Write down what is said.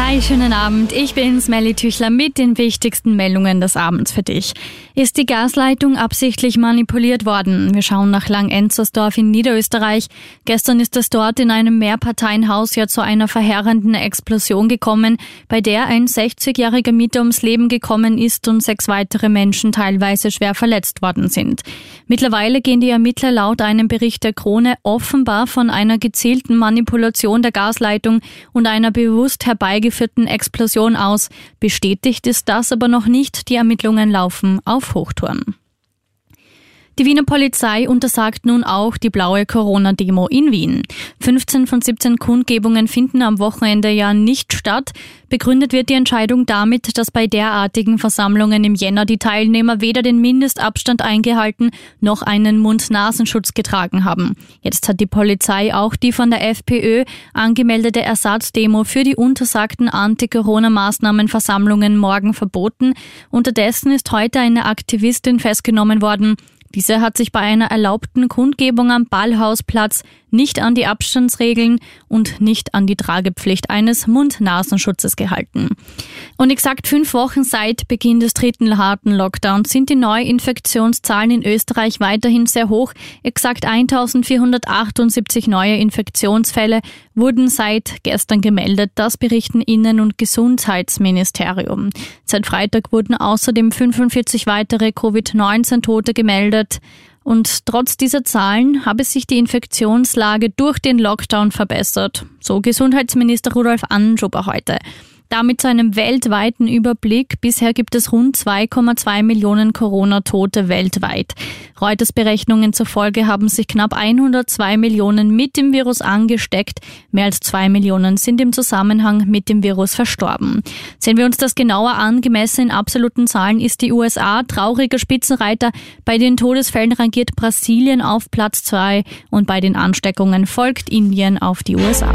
Hi, schönen Abend. Ich bin Smelly Tüchler mit den wichtigsten Meldungen des Abends für dich. Ist die Gasleitung absichtlich manipuliert worden? Wir schauen nach Lang-Enzersdorf in Niederösterreich. Gestern ist es dort in einem Mehrparteienhaus ja zu einer verheerenden Explosion gekommen, bei der ein 60-jähriger Mieter ums Leben gekommen ist und sechs weitere Menschen teilweise schwer verletzt worden sind. Mittlerweile gehen die Ermittler laut einem Bericht der Krone offenbar von einer gezielten Manipulation der Gasleitung und einer bewusst herbeigeführten herbeigeführten Explosion aus. Bestätigt ist das aber noch nicht. Die Ermittlungen laufen auf Hochtouren. Die Wiener Polizei untersagt nun auch die blaue Corona-Demo in Wien. 15 von 17 Kundgebungen finden am Wochenende ja nicht statt. Begründet wird die Entscheidung damit, dass bei derartigen Versammlungen im Jänner die Teilnehmer weder den Mindestabstand eingehalten noch einen Mund-Nasenschutz getragen haben. Jetzt hat die Polizei auch die von der FPÖ angemeldete Ersatzdemo für die untersagten Anti-Corona-Maßnahmen-Versammlungen morgen verboten. Unterdessen ist heute eine Aktivistin festgenommen worden. Diese hat sich bei einer erlaubten Kundgebung am Ballhausplatz nicht an die Abstandsregeln und nicht an die Tragepflicht eines Mund-Nasenschutzes gehalten. Und exakt fünf Wochen seit Beginn des dritten harten Lockdowns sind die Neuinfektionszahlen in Österreich weiterhin sehr hoch. Exakt 1478 neue Infektionsfälle wurden seit gestern gemeldet. Das berichten Innen- und Gesundheitsministerium. Seit Freitag wurden außerdem 45 weitere Covid-19-Tote gemeldet. Und trotz dieser Zahlen habe sich die Infektionslage durch den Lockdown verbessert, so Gesundheitsminister Rudolf Anschober heute. Damit zu einem weltweiten Überblick. Bisher gibt es rund 2,2 Millionen Corona-Tote weltweit. Reuters Berechnungen zufolge haben sich knapp 102 Millionen mit dem Virus angesteckt. Mehr als zwei Millionen sind im Zusammenhang mit dem Virus verstorben. Sehen wir uns das genauer an. Gemessen in absoluten Zahlen ist die USA trauriger Spitzenreiter. Bei den Todesfällen rangiert Brasilien auf Platz zwei und bei den Ansteckungen folgt Indien auf die USA.